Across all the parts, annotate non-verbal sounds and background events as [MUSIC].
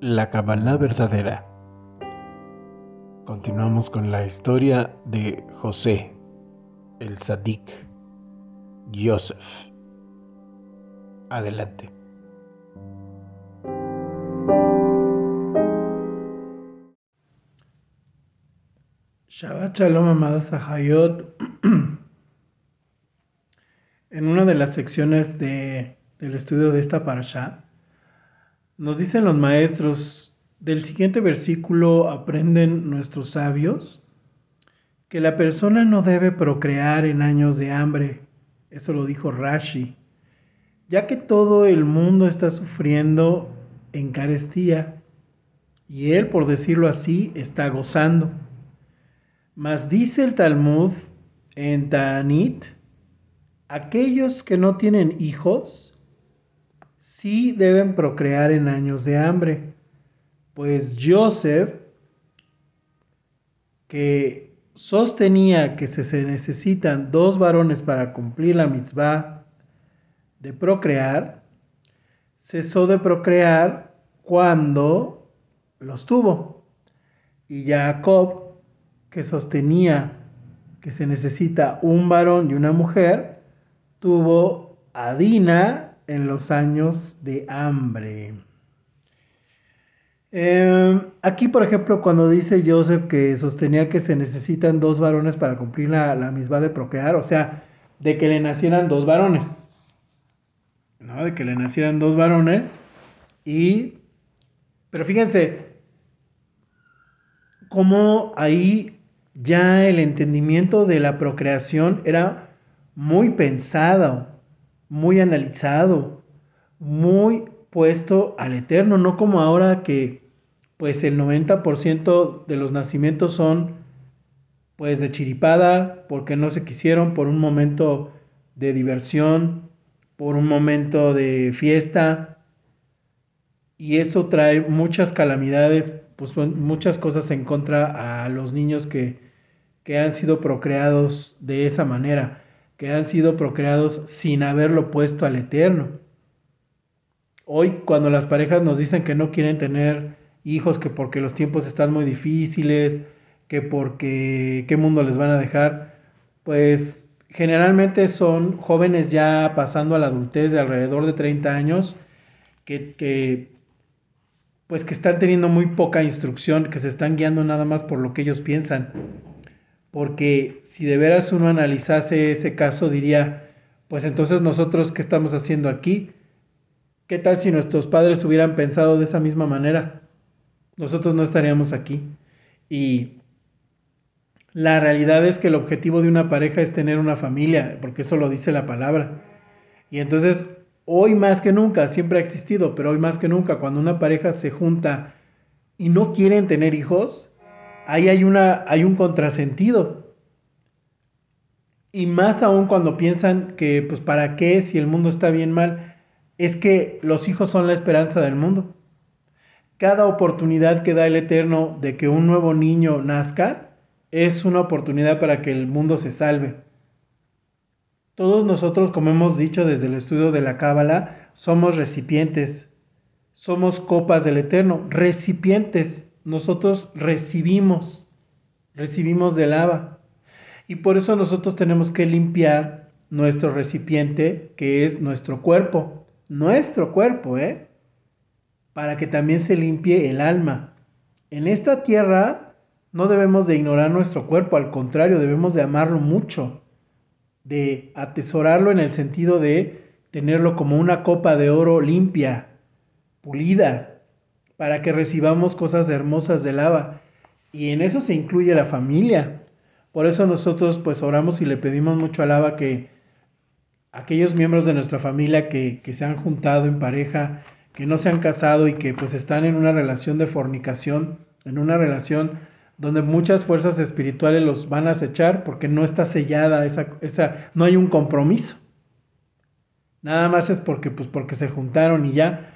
La Kabbalah verdadera. Continuamos con la historia de José, el Sadik, Joseph. Adelante. Shabbat Shalom, amadas Hayot. En una de las secciones de, del estudio de esta parasha, nos dicen los maestros, del siguiente versículo aprenden nuestros sabios que la persona no debe procrear en años de hambre. Eso lo dijo Rashi. Ya que todo el mundo está sufriendo en carestía y él, por decirlo así, está gozando. Mas dice el Talmud en Ta'anit, aquellos que no tienen hijos, sí deben procrear en años de hambre, pues Joseph, que sostenía que se necesitan dos varones para cumplir la mitzvah de procrear, cesó de procrear cuando los tuvo. Y Jacob que sostenía que se necesita un varón y una mujer, tuvo a Dina en los años de hambre. Em, aquí, por ejemplo, cuando dice Joseph que sostenía que se necesitan dos varones para cumplir la, la misma de procrear, o sea, de que le nacieran dos varones, ¿no? De que le nacieran dos varones y... Pero fíjense, cómo ahí ya el entendimiento de la procreación era muy pensado, muy analizado, muy puesto al eterno, no como ahora que pues el 90% de los nacimientos son pues de chiripada, porque no se quisieron por un momento de diversión, por un momento de fiesta, y eso trae muchas calamidades pues muchas cosas en contra a los niños que, que han sido procreados de esa manera, que han sido procreados sin haberlo puesto al eterno. Hoy cuando las parejas nos dicen que no quieren tener hijos, que porque los tiempos están muy difíciles, que porque qué mundo les van a dejar, pues generalmente son jóvenes ya pasando a la adultez de alrededor de 30 años, que, que pues que están teniendo muy poca instrucción, que se están guiando nada más por lo que ellos piensan. Porque si de veras uno analizase ese caso, diría, pues entonces nosotros, ¿qué estamos haciendo aquí? ¿Qué tal si nuestros padres hubieran pensado de esa misma manera? Nosotros no estaríamos aquí. Y la realidad es que el objetivo de una pareja es tener una familia, porque eso lo dice la palabra. Y entonces hoy más que nunca, siempre ha existido, pero hoy más que nunca, cuando una pareja se junta y no quieren tener hijos, ahí hay, una, hay un contrasentido. Y más aún cuando piensan que, pues, ¿para qué si el mundo está bien mal? Es que los hijos son la esperanza del mundo. Cada oportunidad que da el Eterno de que un nuevo niño nazca es una oportunidad para que el mundo se salve. Todos nosotros, como hemos dicho desde el estudio de la Cábala, somos recipientes, somos copas del Eterno, recipientes. Nosotros recibimos, recibimos del lava. Y por eso nosotros tenemos que limpiar nuestro recipiente, que es nuestro cuerpo, nuestro cuerpo, ¿eh? Para que también se limpie el alma. En esta tierra no debemos de ignorar nuestro cuerpo, al contrario, debemos de amarlo mucho de atesorarlo en el sentido de tenerlo como una copa de oro limpia, pulida, para que recibamos cosas hermosas de lava. Y en eso se incluye la familia. Por eso nosotros pues oramos y le pedimos mucho a lava que aquellos miembros de nuestra familia que, que se han juntado en pareja, que no se han casado y que pues están en una relación de fornicación, en una relación donde muchas fuerzas espirituales los van a acechar porque no está sellada esa, esa, no hay un compromiso. Nada más es porque, pues, porque se juntaron y ya.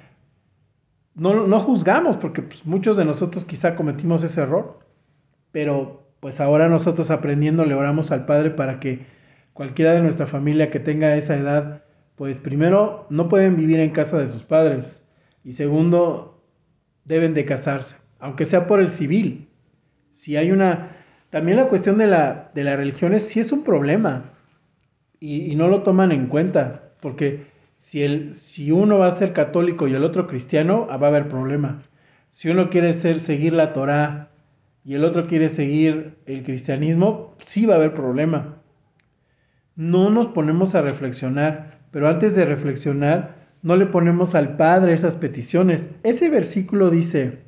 No, no juzgamos porque pues, muchos de nosotros quizá cometimos ese error, pero pues ahora nosotros aprendiendo le oramos al Padre para que cualquiera de nuestra familia que tenga esa edad, pues primero no pueden vivir en casa de sus padres y segundo deben de casarse, aunque sea por el civil. Si hay una... También la cuestión de la, de las religiones sí es un problema y, no lo toman en cuenta, porque si, el, si uno va a ser católico y el otro cristiano, ah, va a haber problema. Si uno quiere ser, seguir la Torah y el otro quiere seguir el cristianismo, sí va a haber problema. No nos ponemos a reflexionar, pero antes de reflexionar, no le ponemos al Padre esas peticiones. Ese versículo dice,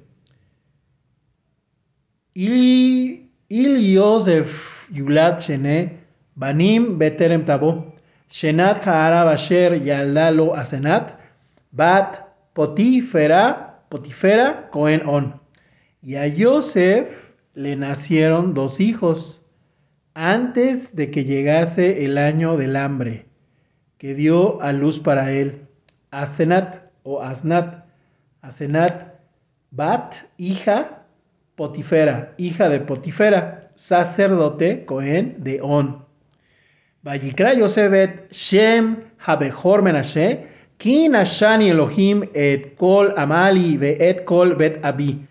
Il, Yosef Yulat Shene Banim Beterem Tabo, Shenat Haara Basher Yaldalo Asenat, Bat Potifera, Potifera Cohen On. Y a Yosef le nacieron dos hijos antes de que llegase el año del hambre, que dio a luz para él. Asenat o Asnat. Asenat, Bat, hija, Potifera, hija de Potifera, sacerdote, Cohen de On. Menashe, Elohim et Kol Amali ve et Kol Abi.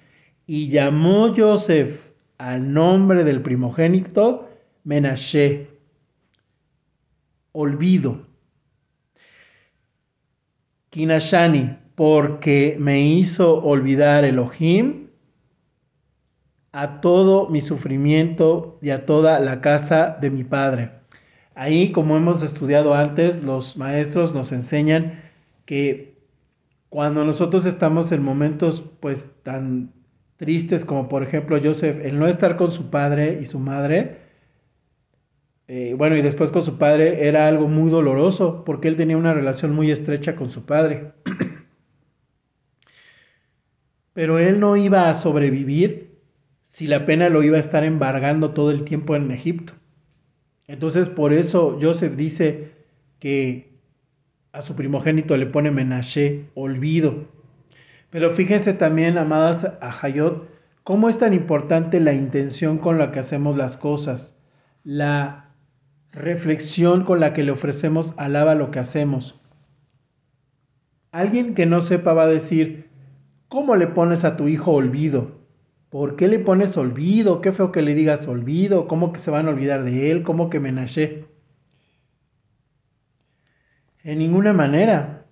Y llamó Yosef al nombre del primogénito Menashe, olvido. Kinashani, porque me hizo olvidar Elohim a todo mi sufrimiento y a toda la casa de mi padre. Ahí, como hemos estudiado antes, los maestros nos enseñan que cuando nosotros estamos en momentos pues tan tristes como por ejemplo Joseph, el no estar con su padre y su madre, eh, bueno, y después con su padre era algo muy doloroso porque él tenía una relación muy estrecha con su padre. [CLEARS THROAT] Pero él no iba a sobrevivir si la pena lo iba a estar embargando todo el tiempo en Egipto. Entonces por eso Joseph dice que a su primogénito le pone Menashe, olvido. Pero fíjense también, amadas a Hayot, cómo es tan importante la intención con la que hacemos las cosas, la reflexión con la que le ofrecemos alaba lo que hacemos. Alguien que no sepa va a decir, ¿cómo le pones a tu hijo olvido? ¿Por qué le pones olvido? Qué feo que le digas olvido. ¿Cómo que se van a olvidar de él? ¿Cómo que me naché? En ninguna manera.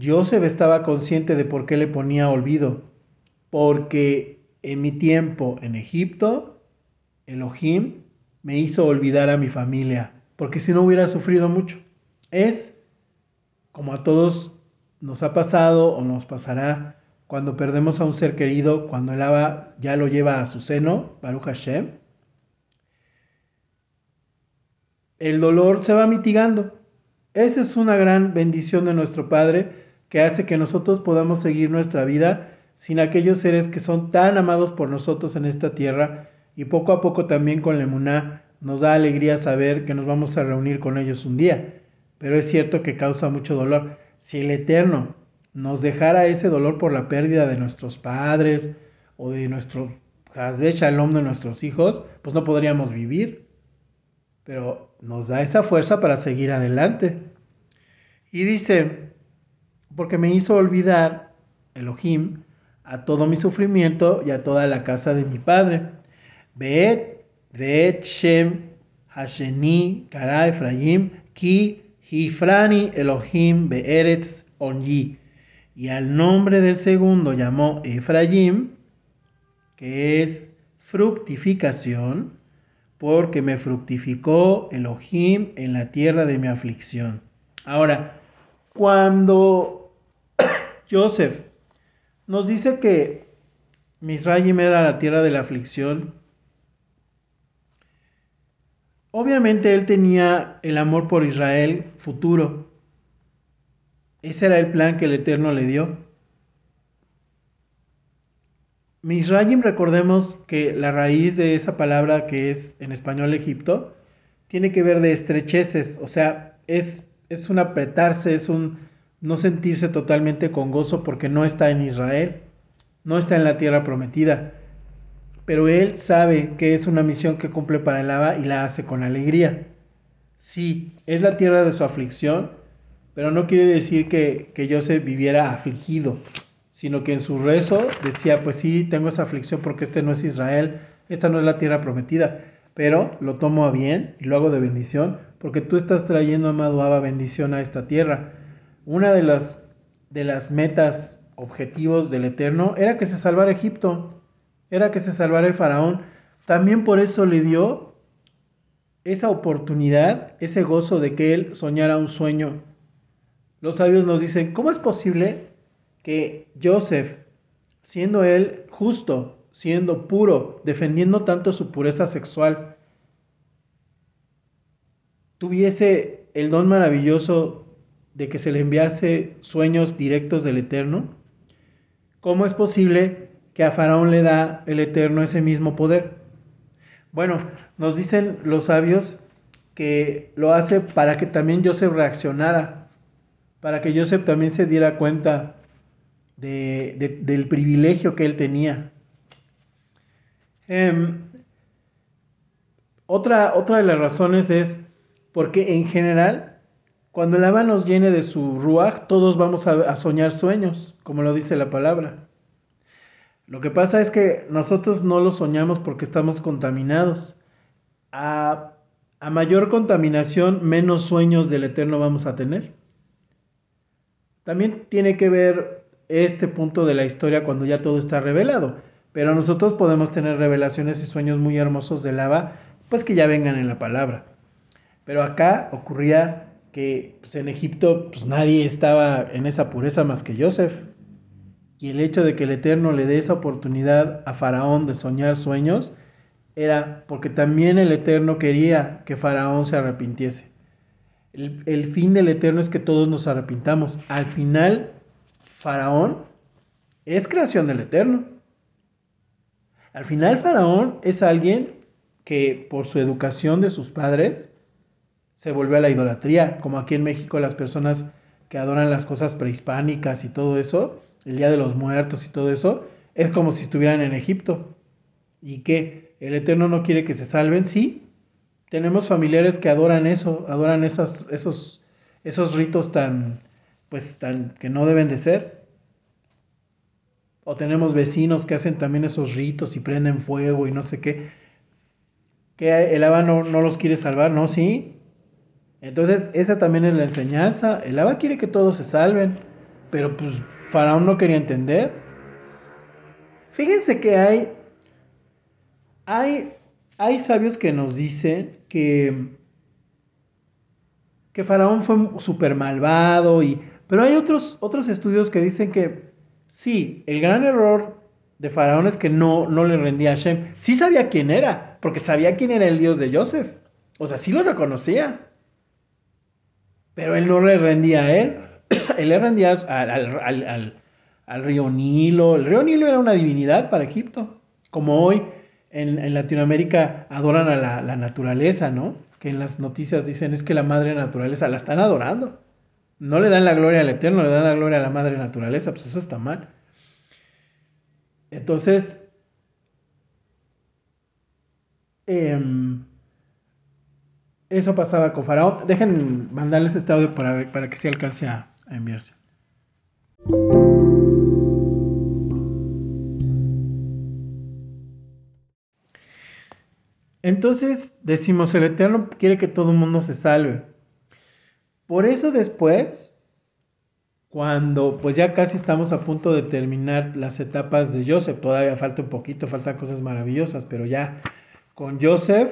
Joseph estaba consciente de por qué le ponía olvido. Porque en mi tiempo en Egipto, Elohim me hizo olvidar a mi familia. Porque si no hubiera sufrido mucho. Es como a todos nos ha pasado o nos pasará cuando perdemos a un ser querido, cuando el Abba ya lo lleva a su seno, Baruch Hashem, el dolor se va mitigando. Esa es una gran bendición de nuestro Padre que hace que nosotros podamos seguir nuestra vida sin aquellos seres que son tan amados por nosotros en esta tierra y poco a poco también con la emuná nos da alegría saber que nos vamos a reunir con ellos un día. Pero es cierto que causa mucho dolor. Si el Eterno nos dejara ese dolor por la pérdida de nuestros padres o de nuestro Hazbe Shalom de nuestros hijos, pues no podríamos vivir. Pero nos da esa fuerza para seguir adelante. Y dice, porque me hizo olvidar Elohim a todo mi sufrimiento y a toda la casa de mi padre. Beet, Beet Shem, Hasheni, Kara Efraim, Ki, Hifrani Elohim, Beeretz, Onyi y al nombre del segundo llamó Efraim, que es fructificación, porque me fructificó Elohim en la tierra de mi aflicción. Ahora, cuando [COUGHS] Joseph nos dice que Misraim era la tierra de la aflicción, obviamente él tenía el amor por Israel futuro, ese era el plan que el Eterno le dio. Misrayim, recordemos que la raíz de esa palabra que es en español Egipto, tiene que ver de estrecheces, o sea, es, es un apretarse, es un no sentirse totalmente con gozo porque no está en Israel, no está en la tierra prometida. Pero él sabe que es una misión que cumple para el Abba y la hace con alegría. Sí, es la tierra de su aflicción, pero no quiere decir que, que Joseph viviera afligido, sino que en su rezo decía, pues sí, tengo esa aflicción porque este no es Israel, esta no es la tierra prometida, pero lo tomo a bien y lo hago de bendición, porque tú estás trayendo, amado Abba, bendición a esta tierra. Una de las, de las metas, objetivos del Eterno, era que se salvara Egipto, era que se salvara el faraón. También por eso le dio esa oportunidad, ese gozo de que él soñara un sueño. Los sabios nos dicen, ¿cómo es posible que Joseph, siendo él justo, siendo puro, defendiendo tanto su pureza sexual, tuviese el don maravilloso de que se le enviase sueños directos del Eterno? ¿Cómo es posible que a Faraón le da el Eterno ese mismo poder? Bueno, nos dicen los sabios que lo hace para que también Joseph reaccionara, para que Joseph también se diera cuenta del privilegio que él tenía. Em, otra, otra de las razones es porque en general, cuando el Abba nos llene de su ruach, todos vamos a, soñar sueños, como lo dice la palabra. Lo que pasa es que nosotros no lo soñamos porque estamos contaminados. A mayor contaminación, menos sueños del Eterno vamos a tener. También tiene que ver este punto de la historia cuando ya todo está revelado. Pero nosotros podemos tener revelaciones y sueños muy hermosos del Abba, pues que ya vengan en la palabra. Pero acá ocurría que pues, en Egipto pues, nadie estaba en esa pureza más que Joseph. Y el hecho de que el Eterno le dé esa oportunidad a Faraón de soñar sueños era porque también el Eterno quería que Faraón se arrepintiese. El, fin del Eterno es que todos nos arrepintamos. Al final, Faraón es creación del Eterno. Al final, Faraón es alguien que por su educación de sus padres se volvió a la idolatría, como aquí en México las personas que adoran las cosas prehispánicas y todo eso, el Día de los Muertos y todo eso, es como si estuvieran en Egipto. ¿Y que ¿El Eterno no quiere que se salven? Sí. Tenemos familiares que adoran eso, adoran esos, esos, esos ritos tan, pues, tan, que no deben de ser. O tenemos vecinos que hacen también esos ritos y prenden fuego y no sé qué. Que el Abba no, no los quiere salvar, ¿no? Sí, entonces, esa también es la enseñanza. El Abba quiere que todos se salven, pero pues Faraón no quería entender. Fíjense que hay, hay, hay sabios que nos dicen que, que Faraón fue súper malvado, y, pero hay otros, otros estudios que dicen que sí, el gran error de Faraón es que no, no le rendía a Hashem. Sí sabía quién era, porque sabía quién era el Dios de Joseph. O sea, sí lo reconocía. Pero él no le rendía a él, [CLEARS THROAT] él le rendía al, río Nilo. El río Nilo era una divinidad para Egipto, como hoy en, Latinoamérica adoran a la, naturaleza, ¿no? Que en las noticias dicen es que la madre naturaleza la están adorando. No le dan la gloria al Eterno, le dan la gloria a la madre naturaleza, pues eso está mal. Entonces, eh, eso pasaba con Faraón. Dejen mandarles este audio para, para que se alcance a enviarse. Entonces decimos, el Eterno quiere que todo el mundo se salve. Por eso después, cuando pues ya casi estamos a punto de terminar las etapas de Joseph, todavía falta un poquito, faltan cosas maravillosas, pero ya con Joseph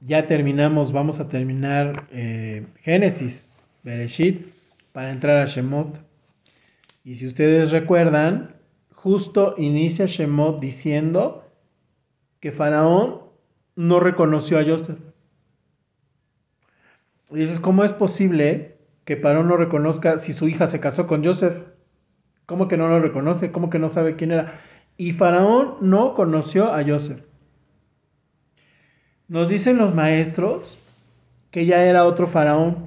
ya terminamos, vamos a terminar eh, Génesis, Bereshit, para entrar a Shemot. Y si ustedes recuerdan, justo inicia Shemot diciendo que Faraón no reconoció a Joseph. Y dices, ¿cómo es posible que Faraón no reconozca si su hija se casó con Joseph? ¿Cómo que no lo reconoce? ¿Cómo que no sabe quién era? Y Faraón no conoció a Joseph. Nos dicen los maestros que ya era otro faraón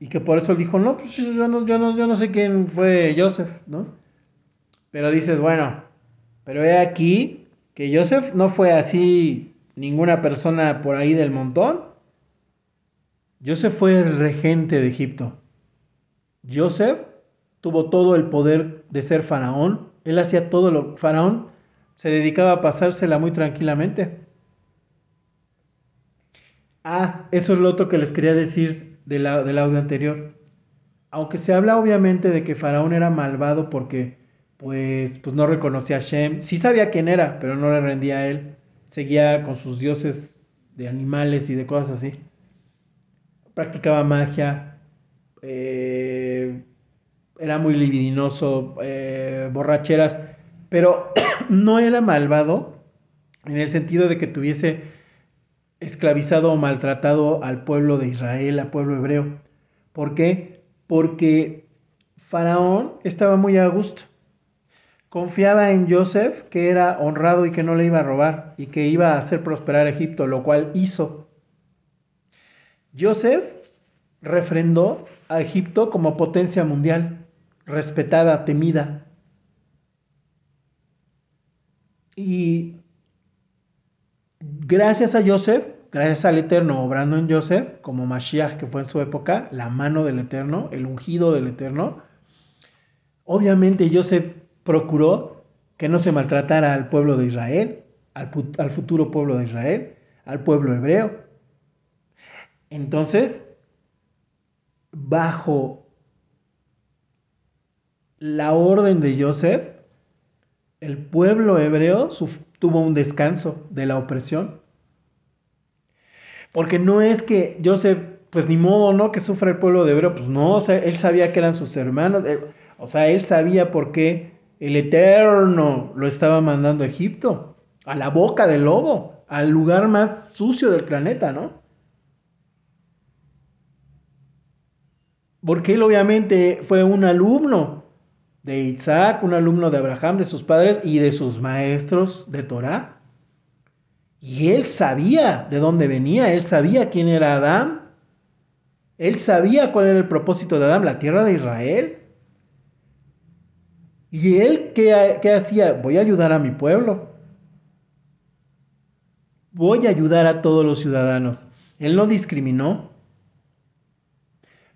y que por eso dijo, no, pues yo no, yo no, yo no sé quién fue Joseph, ¿no? Pero dices, bueno, pero he aquí que Joseph no fue así ninguna persona por ahí del montón. Joseph fue el regente de Egipto. Joseph tuvo todo el poder de ser faraón. Él hacía todo lo... Faraón se dedicaba a pasársela muy tranquilamente. Ah, eso es lo otro que les quería decir del audio anterior. Aunque se habla obviamente de que Faraón era malvado porque pues, pues no reconocía a Shem. Sí sabía quién era, pero no le rendía a él. Seguía con sus dioses de animales y de cosas así. Practicaba magia. Eh, era muy libidinoso. Eh, borracheras. Pero [CLEARS THROAT] no era malvado en el sentido de que tuviese esclavizado o maltratado al pueblo de Israel, al pueblo hebreo. ¿Por qué? Porque Faraón estaba muy a gusto. Confiaba en Joseph, que era honrado y que no le iba a robar y que iba a hacer prosperar Egipto, lo cual hizo. Joseph refrendó a Egipto como potencia mundial, respetada, temida. Y gracias a Joseph, gracias al Eterno obrando en Joseph, como Mashiach que fue en su época, la mano del Eterno, el ungido del Eterno, obviamente Joseph procuró que no se maltratara al pueblo de Israel, al, futuro pueblo de Israel, al pueblo hebreo. Entonces, bajo la orden de Joseph, el pueblo hebreo tuvo un descanso de la opresión. Porque no es que Joseph, pues ni modo, ¿no? Que sufra el pueblo de hebreo, pues no, él sabía que eran sus hermanos, eh, o sea, él sabía por qué el Eterno lo estaba mandando a Egipto, a la boca del lobo, al lugar más sucio del planeta, ¿no? Porque él obviamente fue un alumno de Isaac, un alumno de Abraham, de sus padres y de sus maestros de Torah. Y él sabía de dónde venía, él sabía quién era Adán, él sabía cuál era el propósito de Adán, la tierra de Israel. ¿Y él qué, hacía? Voy a ayudar a mi pueblo. Voy a ayudar a todos los ciudadanos. Él no discriminó.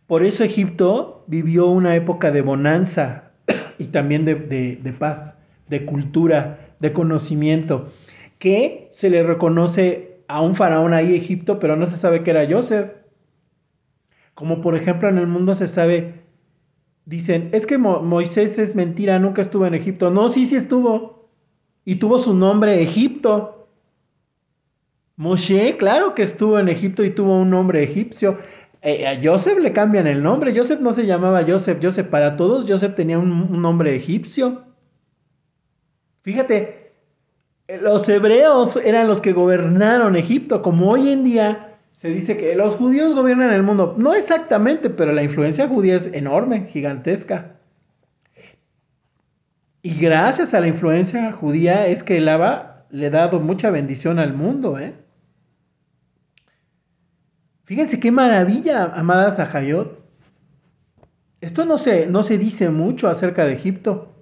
Por eso Egipto vivió una época de bonanza y también de, de, paz, de cultura, de conocimiento, que se le reconoce a un faraón ahí Egipto, pero no se sabe que era Joseph. Como por ejemplo en el mundo se sabe dicen, es que Moisés es mentira, nunca estuvo en Egipto. No, sí, sí estuvo. Y tuvo su nombre Egipto. Moshe, claro que estuvo en Egipto y tuvo un nombre egipcio. Eh, a Joseph le cambian el nombre. Joseph no se llamaba Joseph. Joseph para todos, Joseph tenía un nombre egipcio. Fíjate, los hebreos eran los que gobernaron Egipto, como hoy en día se dice que los judíos gobiernan el mundo. No exactamente, pero la influencia judía es enorme, gigantesca. Y gracias a la influencia judía es que el Abba le ha dado mucha bendición al mundo. ¿eh? Fíjense qué maravilla, amada Zahayot. Esto no se, no se dice mucho acerca de Egipto.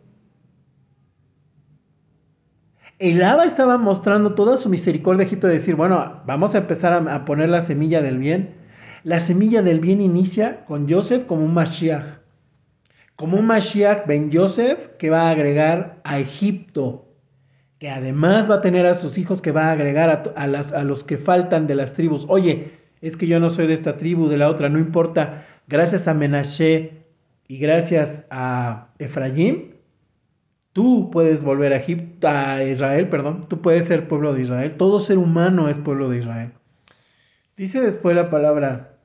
El Abba estaba mostrando toda su misericordia a Egipto de decir, bueno, vamos a empezar a, poner la semilla del bien. La semilla del bien inicia con Joseph como un Mashiach. Como un Mashiach Ben Joseph que va a agregar a Egipto, que además va a tener a sus hijos que va a agregar a, a los que faltan de las tribus. Oye, es que yo no soy de esta tribu, de la otra, no importa. Gracias a Menashe y gracias a Efraín, Tú puedes volver a Egipto, a Israel, perdón. Tú puedes ser pueblo de Israel. Todo ser humano es pueblo de Israel. Dice después la palabra.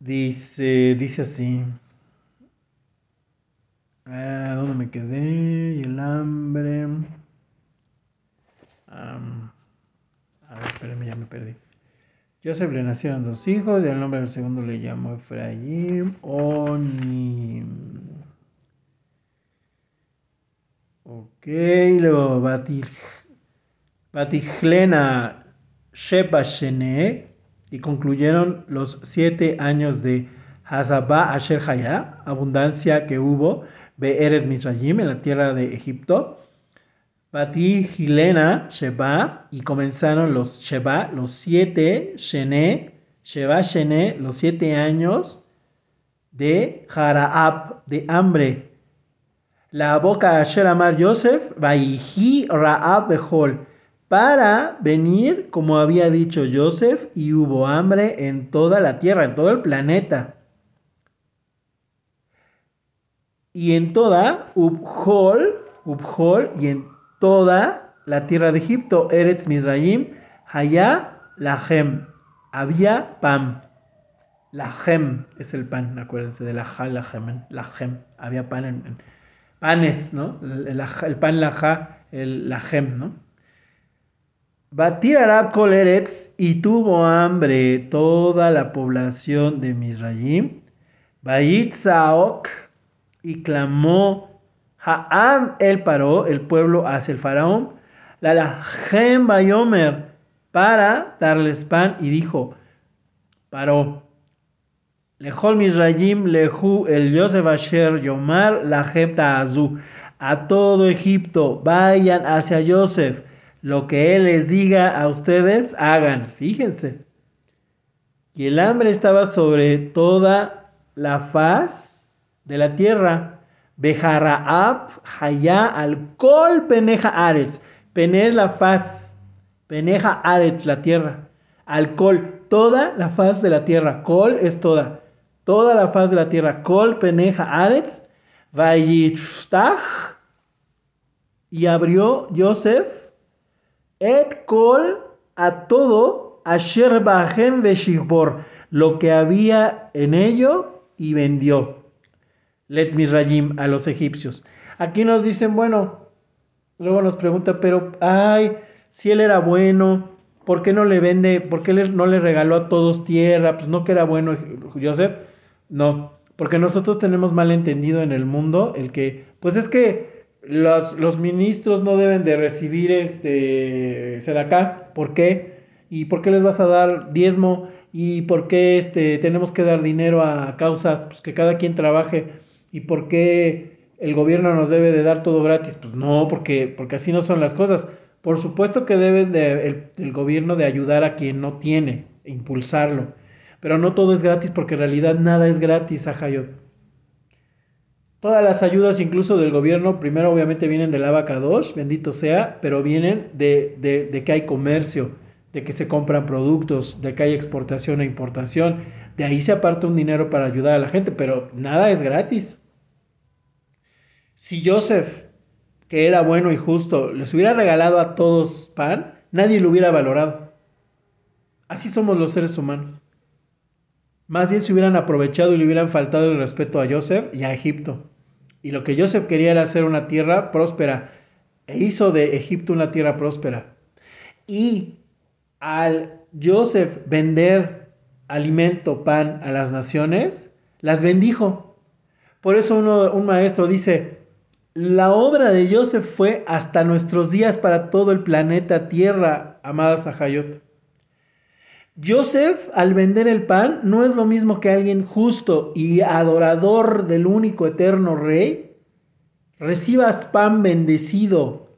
Dice, dice así. Ah, ¿Dónde me quedé? Y el hambre. a ver, espérenme, ya me perdí. Joseph le nacieron dos hijos y el nombre del segundo le llamó Efraín Onim. Ok, luego Batijlena Sheba Shene y concluyeron los siete años de Hazabah Asher abundancia que hubo, Be'eres Misrayim en la tierra de Egipto. Bati Gilena, Sheba, y comenzaron los Sheba, los siete, Shene, Sheba Shene, los siete años de Jaraab, de hambre. La boca Asher Amar Yosef, Vaihi Raab Behol, para venir, como había dicho Joseph, y hubo hambre en toda la tierra, en todo el planeta. Y en toda Ubhol, Ubhol, y en toda la tierra de Egipto, Eretz Mizraim, Haya Lahem, había pan. Lahem es el pan, acuérdense de la Lahem, Lahem, había pan en, panes, ¿no? El, pan Laja, el Lahem, ¿no? Batir Arab Kol Eretz y tuvo hambre toda la población de Mizraim. Bayit Saok y clamó Ha'am el paró, el pueblo hacia el faraón, la lajem bayomer, para darles pan y dijo, paró, lejol misrayim lehu el Yosef asher yomar lajem ta'azu, a todo Egipto, vayan hacia Yosef, lo que él les diga a ustedes, hagan, fíjense. Y el hambre estaba sobre toda la faz de la tierra Beharaab Haya al Kol Peneja Aretz. Pene es la faz. Peneja Aretz, la tierra. Al Kol, toda la faz de la tierra. Kol es toda. Toda la faz de la tierra. Kol Peneja Aretz. Vayitftach. Y abrió Yosef. Et Kol a todo. Asher Bahem Veshibor. Lo que había en ello y vendió. Let's Rajim a los egipcios. Aquí nos dicen, bueno, luego nos pregunta, pero, ay, si él era bueno, ¿por qué no le vende, por qué no le regaló a todos tierra? Pues no que era bueno Joseph. No, porque nosotros tenemos mal entendido en el mundo el que, pues es que los, los ministros no deben de recibir este acá, ¿por qué? ¿Y por qué les vas a dar diezmo? ¿Y por qué este, tenemos que dar dinero a causas? Pues que cada quien trabaje. ¿Y por qué el gobierno nos debe de dar todo gratis? Pues no, porque, porque así no son las cosas. Por supuesto que debe de, el, gobierno de ayudar a quien no tiene, e impulsarlo. Pero no todo es gratis porque en realidad nada es gratis, Ajayot. Todas las ayudas, incluso del gobierno, primero obviamente vienen del abacados, bendito sea, pero vienen de, de, de, que hay comercio, de que se compran productos, de que hay exportación e importación. De ahí se aparta un dinero para ayudar a la gente, pero nada es gratis. Si Joseph, que era bueno y justo, les hubiera regalado a todos pan, nadie lo hubiera valorado. Así somos los seres humanos. Más bien se hubieran aprovechado y le hubieran faltado el respeto a Joseph y a Egipto. Y lo que Joseph quería era hacer una tierra próspera. E hizo de Egipto una tierra próspera. Y al Joseph vender alimento, pan a las naciones, las bendijo. Por eso un maestro dice, la obra de Joseph fue hasta nuestros días para todo el planeta Tierra, amada Sahayot. Joseph, al vender el pan, no es lo mismo que alguien justo y adorador del único eterno rey. Recibas pan bendecido,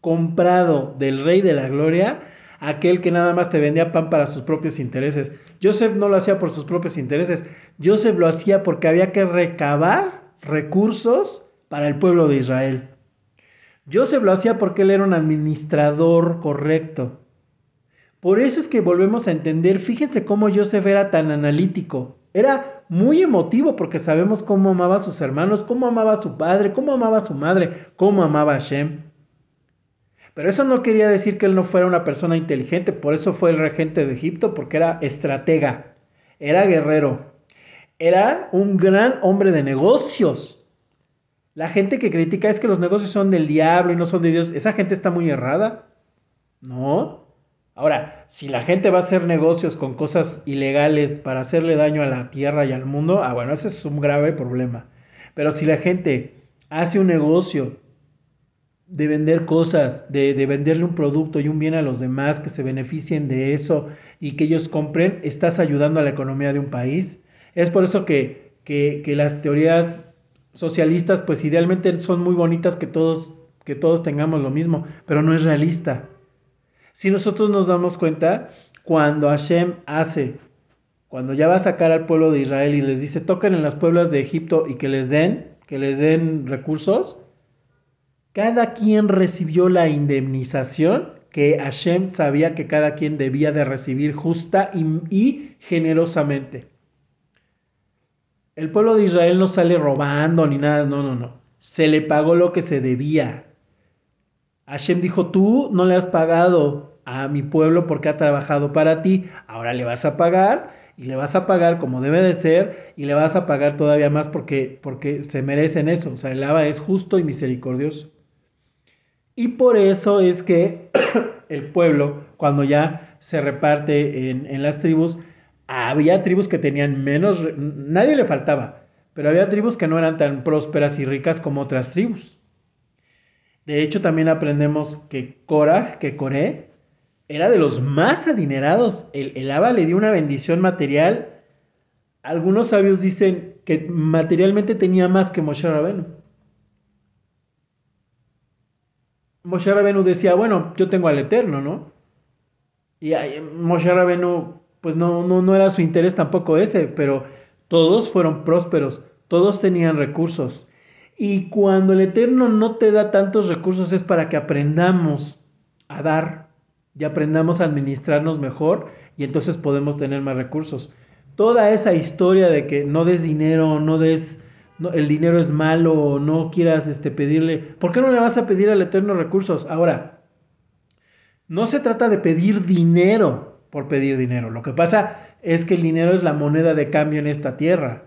comprado del rey de la gloria, aquel que nada más te vendía pan para sus propios intereses. Joseph no lo hacía por sus propios intereses, Joseph lo hacía porque había que recabar recursos para el pueblo de Israel. Joseph lo hacía porque él era un administrador correcto. Por eso es que volvemos a entender, fíjense cómo Joseph era tan analítico. Era muy emotivo porque sabemos cómo amaba a sus hermanos, cómo amaba a su padre, cómo amaba a su madre, cómo amaba a Shem. Pero eso no quería decir que él no fuera una persona inteligente, por eso fue el regente de Egipto, porque era estratega, era guerrero, era un gran hombre de negocios. La gente que critica es que los negocios son del diablo y no son de Dios. Esa gente está muy errada. No. Ahora, si la gente va a hacer negocios con cosas ilegales para hacerle daño a la tierra y al mundo, ah, bueno, ese es un grave problema. Pero si la gente hace un negocio de vender cosas, de, venderle un producto y un bien a los demás, que se beneficien de eso y que ellos compren, estás ayudando a la economía de un país. Es por eso que las teorías socialistas pues idealmente son muy bonitas que todos que todos tengamos lo mismo, pero no es realista. Si nosotros nos damos cuenta, cuando Hashem hace, cuando ya va a sacar al pueblo de Israel y les dice, toquen en las pueblas de Egipto y que les den, que les den recursos, cada quien recibió la indemnización que Hashem sabía que cada quien debía de recibir justa y, y generosamente. El pueblo de Israel no sale robando ni nada, no, no, no. Se le pagó lo que se debía. Hashem dijo, tú no le has pagado a mi pueblo porque ha trabajado para ti, ahora le vas a pagar y le vas a pagar como debe de ser y le vas a pagar todavía más porque, porque se merecen eso. O sea, el Abba es justo y misericordioso. Y por eso es que [CLEARS THROAT] el pueblo, cuando ya se reparte en, en las tribus, había tribus que tenían menos, nadie le faltaba, pero había tribus que no eran tan prósperas y ricas como otras tribus. De hecho, también aprendemos que Korah, que Coré, era de los más adinerados. El, el le dio una bendición material. Algunos sabios dicen que materialmente tenía más que Moshe Rabenu. Moshe Rabenu decía, bueno, yo tengo al Eterno, ¿no? Y Moshe Rabenu pues no, no, no era su interés tampoco ese, pero todos fueron prósperos, todos tenían recursos. Y cuando el Eterno no te da tantos recursos es para que aprendamos a dar y aprendamos a administrarnos mejor y entonces podemos tener más recursos. Toda esa historia de que no des dinero, no des, el dinero es malo, no quieras este, pedirle, ¿por qué no le vas a pedir al Eterno recursos? Ahora, no se trata de pedir dinero, por pedir dinero. Lo que pasa es que el dinero es la moneda de cambio en esta tierra.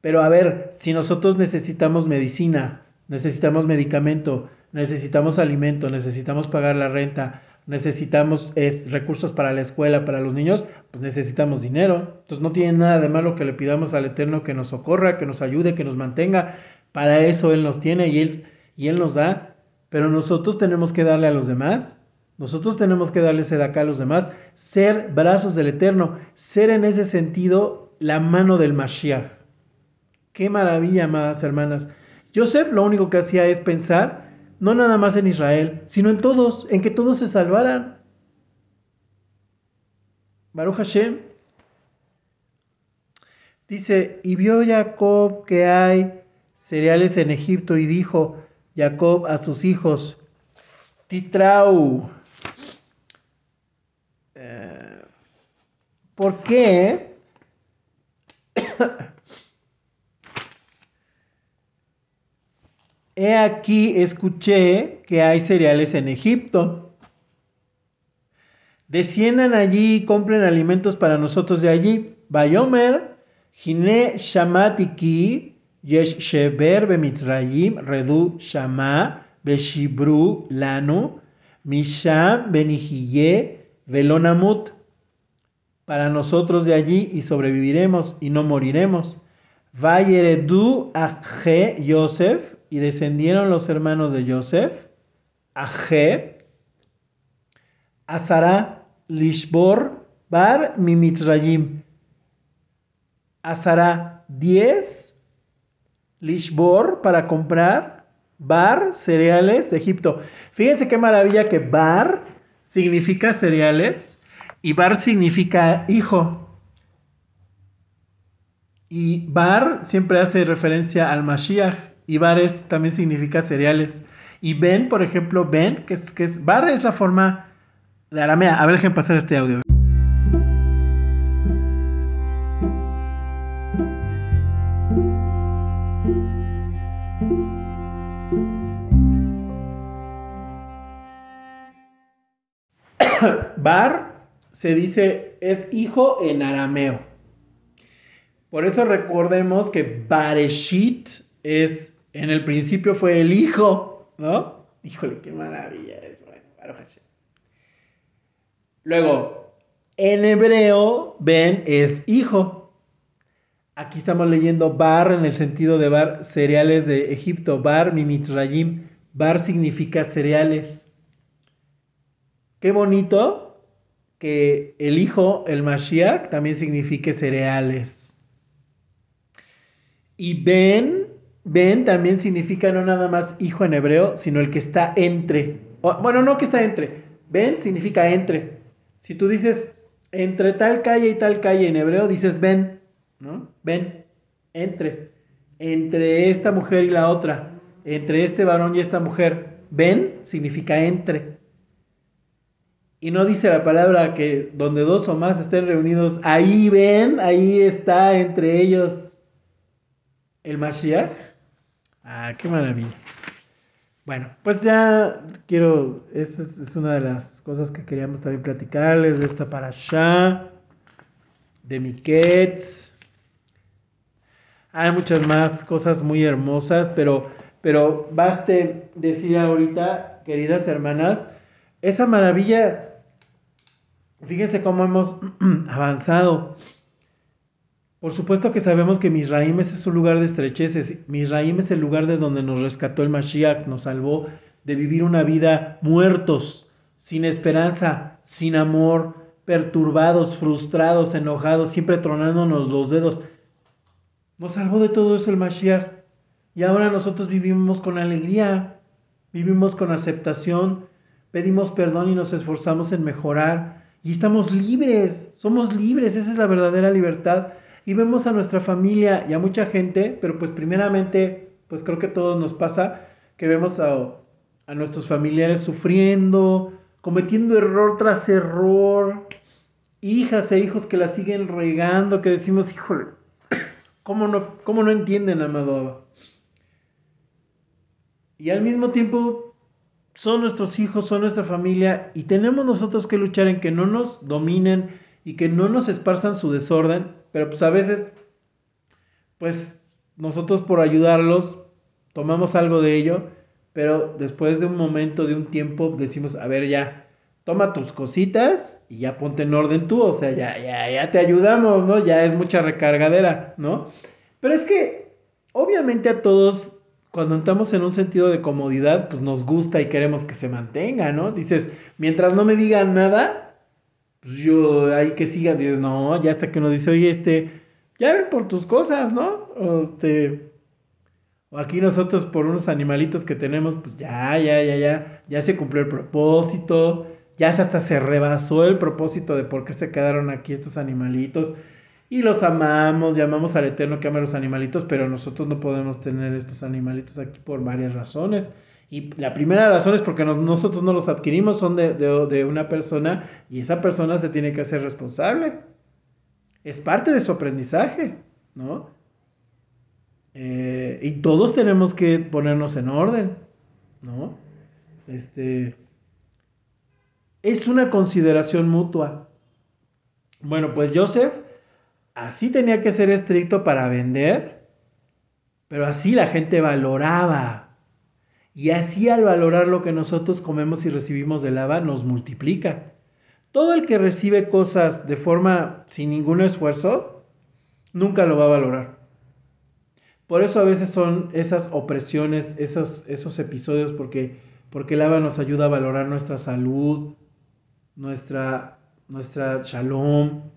Pero a ver, si nosotros necesitamos medicina, necesitamos medicamento, necesitamos alimento, necesitamos pagar la renta, necesitamos es, recursos para la escuela, para los niños, pues necesitamos dinero. Entonces no tiene nada de malo que le pidamos al Eterno que nos socorra, que nos ayude, que nos mantenga. Para eso Él nos tiene y Él, y él nos da. Pero nosotros tenemos que darle a los demás. Nosotros tenemos que darle acá a los demás, ser brazos del Eterno, ser en ese sentido la mano del Mashiach. Qué maravilla, amadas hermanas. Joseph lo único que hacía es pensar no nada más en Israel, sino en todos, en que todos se salvaran. Baruch Hashem dice, y vio Jacob que hay cereales en Egipto y dijo Jacob a sus hijos, Titrau, ¿Por qué? [COUGHS] He aquí, escuché que hay cereales en Egipto. Desciendan allí y compren alimentos para nosotros de allí. Bayomer, Gine Shamatiki, Yesh Sheber Bemitzrayim, Redu Shama, Beshibru Lanu, Misham Benihiye, Velonamut para nosotros de allí y sobreviviremos y no moriremos. Vayeredu Aje Yosef y descendieron los hermanos de Yosef, Aje, Azara, Lishbor, Bar, Mimitzrayim. Azara 10, Lishbor para comprar, Bar, cereales de Egipto. Fíjense qué maravilla que Bar significa cereales y Bar significa hijo. Y Bar siempre hace referencia al Mashiach. Y Bar también significa cereales. Y Ben, por ejemplo, Ben, que es, que es Bar es la forma de aramea. A ver, dejen pasar este audio. [COUGHS] Bar se dice es hijo en arameo. Por eso recordemos que Bareshit es, en el principio fue el hijo, ¿no? Híjole, qué maravilla eso. Luego, en hebreo, Ben es hijo. Aquí estamos leyendo Bar en el sentido de Bar, cereales de Egipto. Bar, Mimitzrayim. Bar significa cereales. Qué bonito que el hijo, el Mashiach, también signifique cereales. Y Ben, Ben también significa no nada más hijo en hebreo, sino el que está entre. bueno, no que está entre. Ben significa entre. Si tú dices entre tal calle y tal calle en hebreo, dices Ben, ¿no? Ben, entre. Entre esta mujer y la otra. Entre este varón y esta mujer. Ben significa entre. Y no dice la palabra que donde dos o más estén reunidos, ahí ven, ahí está entre ellos el Mashiach. Ah, qué maravilla. Bueno, pues ya quiero, esa es, una de las cosas que queríamos también platicarles de esta parasha, de Miketz. Hay muchas más cosas muy hermosas, pero, pero baste decir ahorita, queridas hermanas, esa maravilla, fíjense cómo hemos [CLEARS THROAT] avanzado. Por supuesto que sabemos que Misraim es un lugar de estrecheces. Misraim es el lugar de donde nos rescató el Mashiach, nos salvó de vivir una vida muertos, sin esperanza, sin amor, perturbados, frustrados, enojados, siempre tronándonos los dedos. Nos salvó de todo eso el Mashiach. Y ahora nosotros vivimos con alegría, vivimos con aceptación, pedimos perdón y nos esforzamos en mejorar. Y estamos libres, somos libres, esa es la verdadera libertad y vemos a nuestra familia y a mucha gente, pero pues primeramente, pues creo que a todos nos pasa que vemos a, a nuestros familiares sufriendo, cometiendo error tras error, hijas e hijos que la siguen regando, que decimos, híjole, ¿cómo no, cómo no entienden, amado? Y al mismo tiempo son nuestros hijos, son nuestra familia y tenemos nosotros que luchar en que no nos dominen y que no nos esparzan su desorden pero pues a veces, pues nosotros por ayudarlos tomamos algo de ello, pero después de un momento, de un tiempo, decimos, a ver ya, toma tus cositas y ya ponte en orden tú, o sea, ya, ya, ya te ayudamos, ¿no? Ya es mucha recargadera, ¿no? Pero es que, obviamente a todos, cuando estamos en un sentido de comodidad, pues nos gusta y queremos que se mantenga, ¿no? Dices, mientras no me digan nada, pues yo hay que sigan, dices, no, ya hasta que uno dice, oye, este, ya ven por tus cosas, ¿no? O este, o aquí nosotros por unos animalitos que tenemos, pues ya, ya, ya, ya, ya se cumplió el propósito, ya hasta se rebasó el propósito de por qué se quedaron aquí estos animalitos. Y los amamos, llamamos al Eterno que ama a los animalitos, pero nosotros no podemos tener estos animalitos aquí por varias razones. Y la primera razón es porque nosotros no los adquirimos, son de, una persona y esa persona se tiene que hacer responsable. Es parte de su aprendizaje, ¿no? Eh, y todos tenemos que ponernos en orden, ¿no? Este, es una consideración mutua. Bueno, pues Joseph así tenía que ser estricto para vender, pero así la gente valoraba y así al valorar lo que nosotros comemos y recibimos del lava, nos multiplica. Todo el que recibe cosas de forma sin ningún esfuerzo, nunca lo va a valorar. Por eso a veces son esas opresiones, esos, esos episodios, porque, porque el Abba nos ayuda a valorar nuestra salud, nuestra, nuestra shalom.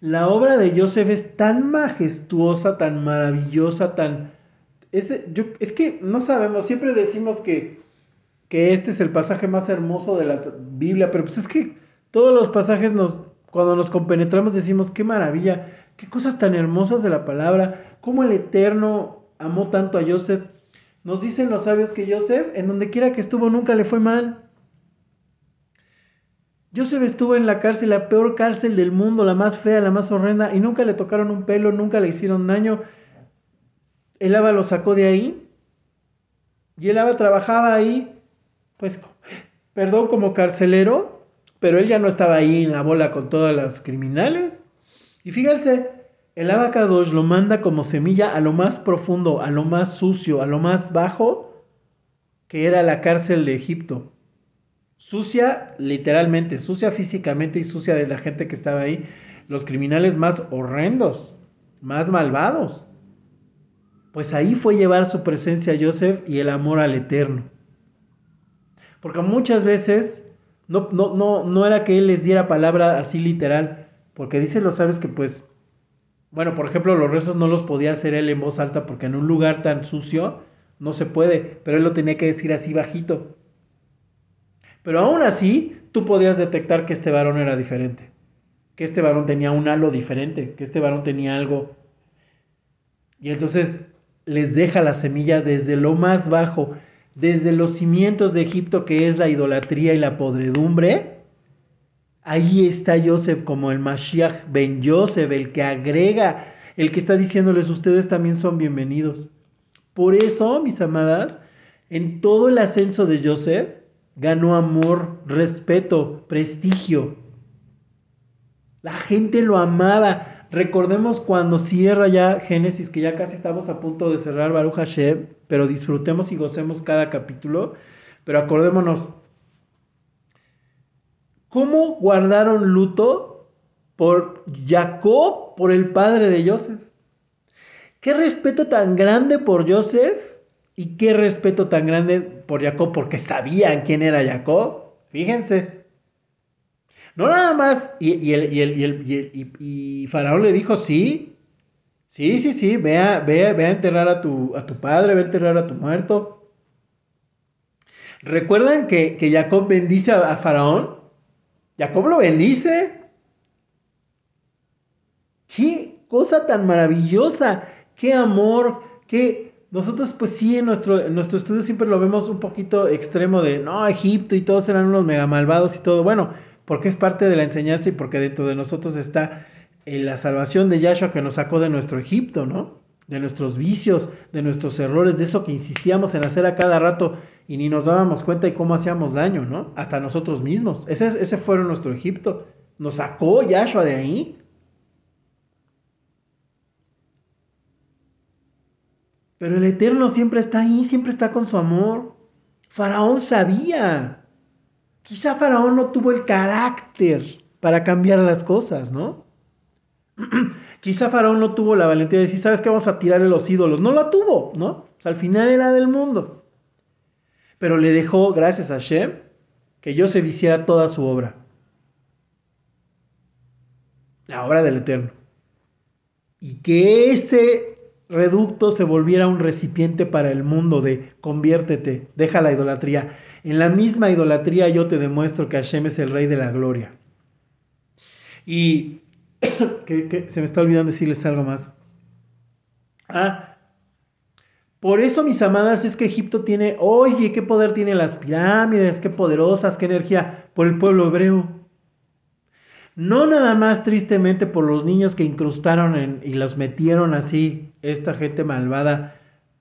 La obra de Joseph es tan majestuosa, tan maravillosa, tan, es que no sabemos, siempre decimos que, que este es el pasaje más hermoso de la Biblia, pero pues es que todos los pasajes nos, cuando nos compenetramos decimos, qué maravilla, qué cosas tan hermosas de la palabra, cómo el Eterno amó tanto a Joseph. Nos dicen los sabios que Joseph, en donde quiera que estuvo, nunca le fue mal. Joseph estuvo en la cárcel, la peor cárcel del mundo, la más fea, la más horrenda, y nunca le tocaron un pelo, nunca le hicieron daño, el Aba lo sacó de ahí y el Aba trabajaba ahí, pues, perdón, como carcelero, pero él ya no estaba ahí en la bola con todas las criminales. Y fíjense, el Abacados lo manda como semilla a lo más profundo, a lo más sucio, a lo más bajo, que era la cárcel de Egipto. Sucia, literalmente, sucia físicamente y sucia de la gente que estaba ahí. Los criminales más horrendos, más malvados pues ahí fue llevar su presencia a Joseph y el amor al Eterno. Porque muchas veces no, no, no, no era que él les diera palabra así literal, porque dice los sabios que pues Bueno, por ejemplo, los rezos no los podía hacer él en voz alta porque en un lugar tan sucio no se puede, pero él lo tenía que decir así bajito. Pero aún así, tú podías detectar que este varón era diferente, que este varón tenía un halo diferente, que este varón tenía algo. Y entonces les deja la semilla desde lo más bajo, desde los cimientos de Egipto, que es la idolatría y la podredumbre. Ahí está Joseph como el Mashiach Ben Joseph, el que agrega, el que está diciéndoles, ustedes también son bienvenidos. Por eso, mis amadas, en todo el ascenso de Joseph, ganó amor, respeto, prestigio. La gente lo amaba. Recordemos cuando cierra ya Génesis, que ya casi estamos a punto de cerrar Baruch Hashem, pero disfrutemos y gocemos cada capítulo. Pero acordémonos, ¿cómo guardaron luto por Jacob, por el padre de Joseph? Qué respeto tan grande por Joseph y qué respeto tan grande por Jacob, porque sabían quién era Jacob. Fíjense. No nada más. Y, el, y, Faraón le dijo, sí, sí, sí, sí, ve a, enterrar a tu, a tu padre, ve a enterrar a tu muerto. ¿Recuerdan que, Jacob bendice a, a Faraón? Jacob lo bendice. ¡Qué cosa tan maravillosa! ¡Qué amor! ¡Qué, nosotros, pues sí, en nuestro, nuestro estudio siempre lo vemos un poquito extremo de, no, Egipto y todos eran unos mega malvados y todo. Bueno, porque es parte de la enseñanza y porque dentro de nosotros está eh, la salvación de Yahshua que nos sacó de nuestro Egipto, ¿no? De nuestros vicios, de nuestros errores, de eso que insistíamos en hacer a cada rato y ni nos dábamos cuenta de cómo hacíamos daño, ¿no? Hasta nosotros mismos. Ese, ese fue nuestro Egipto. Nos sacó Yahshua de ahí Pero el Eterno siempre está ahí, siempre está con su amor. Faraón sabía. Quizá Faraón no tuvo el carácter para cambiar las cosas, ¿no? [CLEARS THROAT] Quizá Faraón no tuvo la valentía de decir, ¿sabes qué? Vamos a tirarle los ídolos. No la tuvo, ¿no? O sea, al final era del mundo. Pero le dejó, gracias a Shem, que yo se hiciera toda su obra. La obra del Eterno. Y que ese reducto se volviera un recipiente para el mundo de conviértete, deja la idolatría. En la misma idolatría yo te demuestro que Hashem es el rey de la gloria. Y [COUGHS] que, se me está olvidando decirles algo más. Ah, por eso, mis amadas, es que Egipto tiene, oye, qué poder tiene las pirámides, qué poderosas, qué energía por el pueblo hebreo. No nada más tristemente por los niños que incrustaron y los metieron así, esta gente malvada,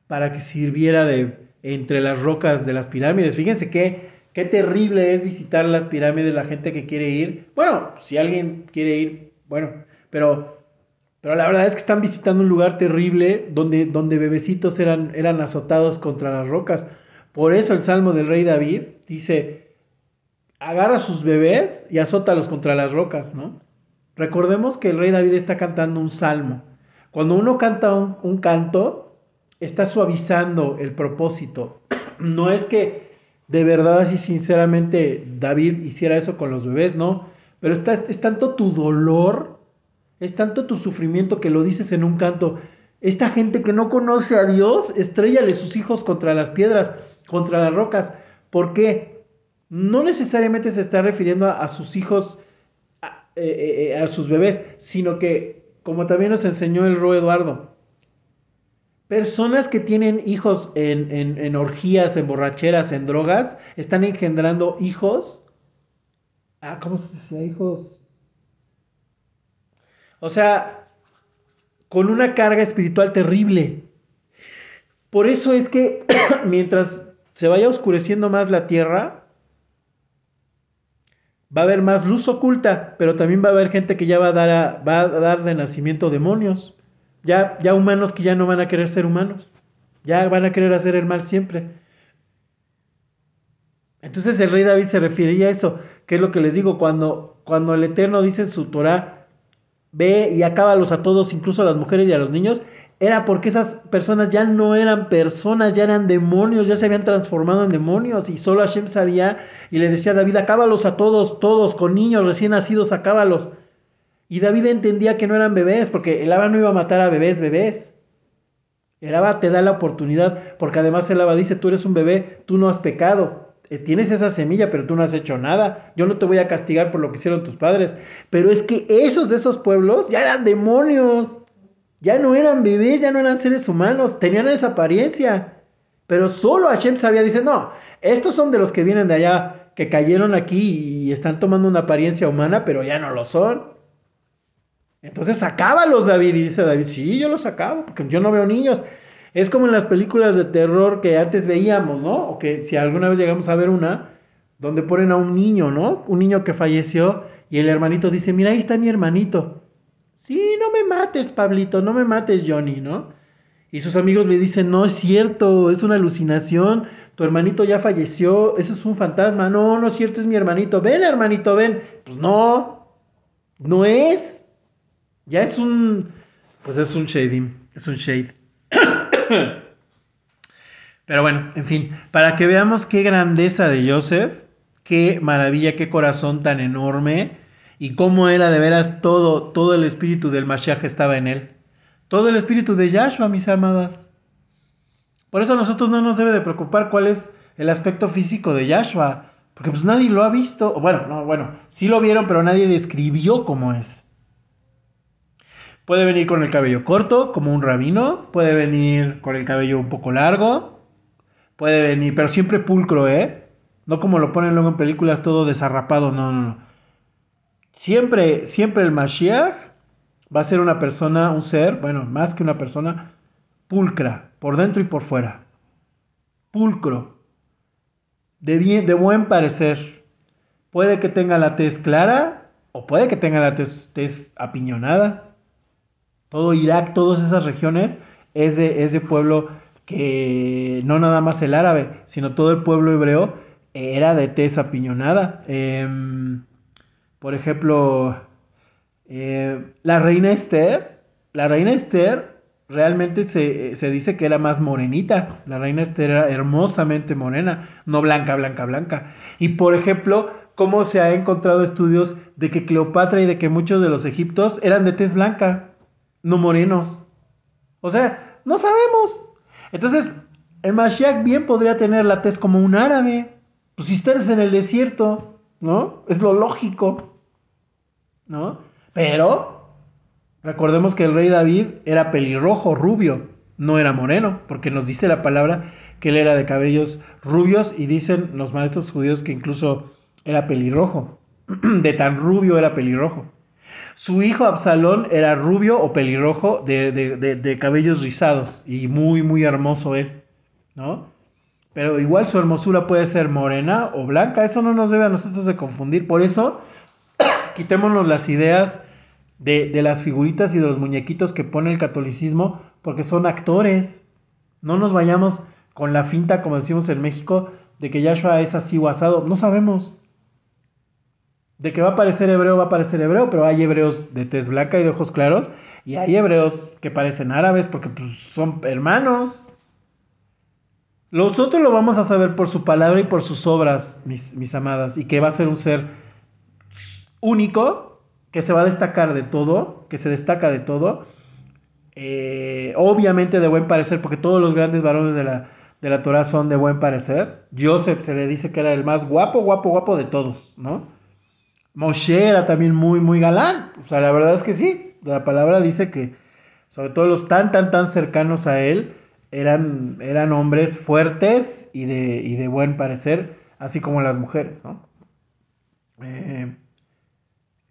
para que sirviera de entre las rocas de las pirámides. Fíjense qué, qué terrible es visitar las pirámides la gente que quiere ir. Bueno, si alguien quiere ir, bueno, pero, pero la verdad es que están visitando un lugar terrible donde, donde bebecitos eran, eran azotados contra las rocas. Por eso el Salmo del Rey David dice, agarra sus bebés y azótalos contra las rocas, ¿no? Recordemos que el rey David está cantando un salmo. Cuando uno canta un, canto, está suavizando el propósito. [CLEARS THROAT] No es que de verdad, así sinceramente, David hiciera eso con los bebés, no. Pero está, es tanto tu dolor, es tanto tu sufrimiento que lo dices en un canto. Esta gente que no conoce a Dios, estrellale sus hijos contra las piedras, contra las rocas. ¿Por qué? no necesariamente se está refiriendo a, sus hijos, eh, eh, eh, a, sus bebés, sino que, como también nos enseñó el Ro Eduardo, personas que tienen hijos en, en, orgías, en borracheras, en drogas, están engendrando hijos. Ah, ¿cómo se decía? Hijos. O sea, con una carga espiritual terrible. Por eso es que [COUGHS] mientras se vaya oscureciendo más la tierra, va a haber más luz oculta, pero también va a haber gente que ya va a dar, va a dar de nacimiento demonios, ya, ya humanos que ya no van a querer ser humanos, ya van a querer hacer el mal siempre. Entonces el rey David se refería a eso, que es lo que les digo, cuando, cuando el Eterno dice en su Torah, ve y acábalos a todos, incluso a las mujeres y a los niños, era porque esas personas ya no eran personas, ya eran demonios, ya se habían transformado en demonios y solo Hashem sabía y le decía a David, acábalos a todos, todos, con niños recién nacidos, acábalos. Y David entendía que no eran bebés, porque el Abba no iba a matar a bebés, bebés. El Abba te da la oportunidad, porque además el Abba dice, tú eres un bebé, tú no has pecado, eh, tienes esa semilla, pero tú no has hecho nada. Yo no te voy a castigar por lo que hicieron tus padres. Pero es que esos de esos pueblos ya eran demonios. Ya no eran bebés, ya no eran seres humanos, tenían esa apariencia. Pero solo Hashem sabía, dice, no, estos son de los que vienen de allá, que cayeron aquí y están tomando una apariencia humana, pero ya no lo son. Entonces sacábalos David y dice David, sí, yo los sacaba, porque yo no veo niños. Es como en las películas de terror que antes veíamos, ¿no? O que si alguna vez llegamos a ver una, donde ponen a un niño, ¿no? Un niño que falleció y el hermanito dice, mira, ahí está mi hermanito. Sí, no me mates, Pablito, no me mates, Johnny, ¿no? Y sus amigos le dicen, no es cierto, es una alucinación, tu hermanito ya falleció, eso es un fantasma, no, no es cierto, es mi hermanito, ven hermanito, ven. Pues no, no es. Ya es un, pues es un shading, es un shade. [COUGHS] Pero bueno, en fin, para que veamos qué grandeza de Joseph, qué maravilla, qué corazón tan enorme y cómo era de veras todo, todo el espíritu del Mashiach estaba en él. Todo el espíritu de Yahshua, mis amadas. Por eso a nosotros no nos debe de preocupar cuál es el aspecto físico de Yahshua, porque pues nadie lo ha visto, bueno, no, bueno, sí lo vieron, pero nadie describió cómo es. Puede venir con el cabello corto, como un rabino. Puede venir con el cabello un poco largo. Puede venir, pero siempre pulcro, ¿eh? No como lo ponen luego en películas todo desarrapado, no, no, no. Siempre, siempre el Mashiach va a ser una persona, un ser, bueno, más que una persona, pulcra, por dentro y por fuera. Pulcro. De, bien, de buen parecer. Puede que tenga la tez clara o puede que tenga la tez, tez apiñonada todo Irak, todas esas regiones, es de, pueblo que no nada más el árabe, sino todo el pueblo hebreo era de tez apiñonada. Em, por ejemplo, eh, la reina Esther, la reina Esther realmente se, se, dice que era más morenita. La reina Esther era hermosamente morena, no blanca, blanca, blanca. Y por ejemplo, cómo se ha encontrado estudios de que Cleopatra y de que muchos de los egiptos eran de tez blanca no morenos. O sea, no sabemos. Entonces, el Mashiach bien podría tener la tez como un árabe. Pues si estás en el desierto, ¿no? Es lo lógico, ¿no? Pero, recordemos que el rey David era pelirrojo, rubio, no era moreno, porque nos dice la palabra que él era de cabellos rubios y dicen los maestros judíos que incluso era pelirrojo. [CLEARS THROAT] De tan rubio era pelirrojo. Su hijo Absalón era rubio o pelirrojo de, cabellos rizados y muy, muy hermoso él, ¿no? Pero igual su hermosura puede ser morena o blanca, eso no nos debe a nosotros de confundir. Por eso, quitémonos las ideas de, las figuritas y de los muñequitos que pone el catolicismo, porque son actores. No nos vayamos con la finta, como decimos en México, de que Yahshua es así o asado. No sabemos. De que va a parecer hebreo, va a parecer hebreo, pero hay hebreos de tez blanca y de ojos claros, y hay hebreos que parecen árabes porque pues, son hermanos. Nosotros lo vamos a saber por su palabra y por sus obras, mis, mis amadas, y que va a ser un ser único, que se va a destacar de todo, que se destaca de todo, eh, obviamente de buen parecer, porque todos los grandes varones de la, de la Torah son de buen parecer. Joseph se le dice que era el más guapo, guapo, guapo de todos, ¿no? Moshe era también muy, muy galán. O sea, la verdad es que sí. La palabra dice que, sobre todo los tan, tan, tan cercanos a él, eran, eran hombres fuertes y de, de buen parecer, así como las mujeres, ¿no? Eh,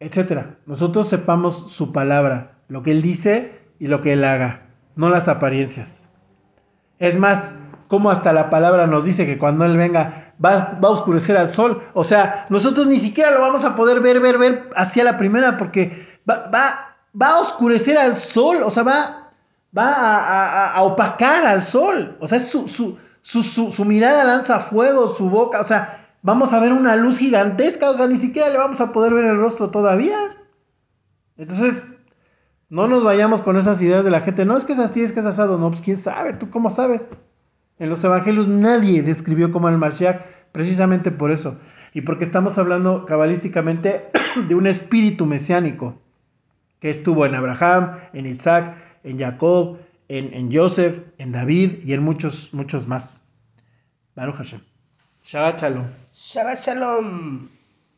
etcétera. Nosotros sepamos su palabra, lo que él dice y lo que él haga, no las apariencias. Es más, como hasta la palabra nos dice que cuando él venga va, a oscurecer al sol. O sea, nosotros ni siquiera lo vamos a poder ver, ver, ver hacia la primera porque va, va, va a oscurecer al sol, o sea, va, va a, opacar al sol. O sea, su, su, su, su, mirada lanza fuego, su boca, o sea, vamos a ver una luz gigantesca, o sea, ni siquiera le vamos a poder ver el rostro todavía. Entonces, no nos vayamos con esas ideas de la gente, no es que es así, es que es asado, no, pues quién sabe, tú cómo sabes. En los evangelios nadie describió como el Mashiach precisamente por eso. Y porque estamos hablando cabalísticamente [CLEARS THROAT] de un espíritu mesiánico. que estuvo en Abraham, en Isaac, en Jacob, en, en Joseph, en David y en muchos, muchos más. Baruch Hashem. Shabbat Shalom. Shabbat Shalom.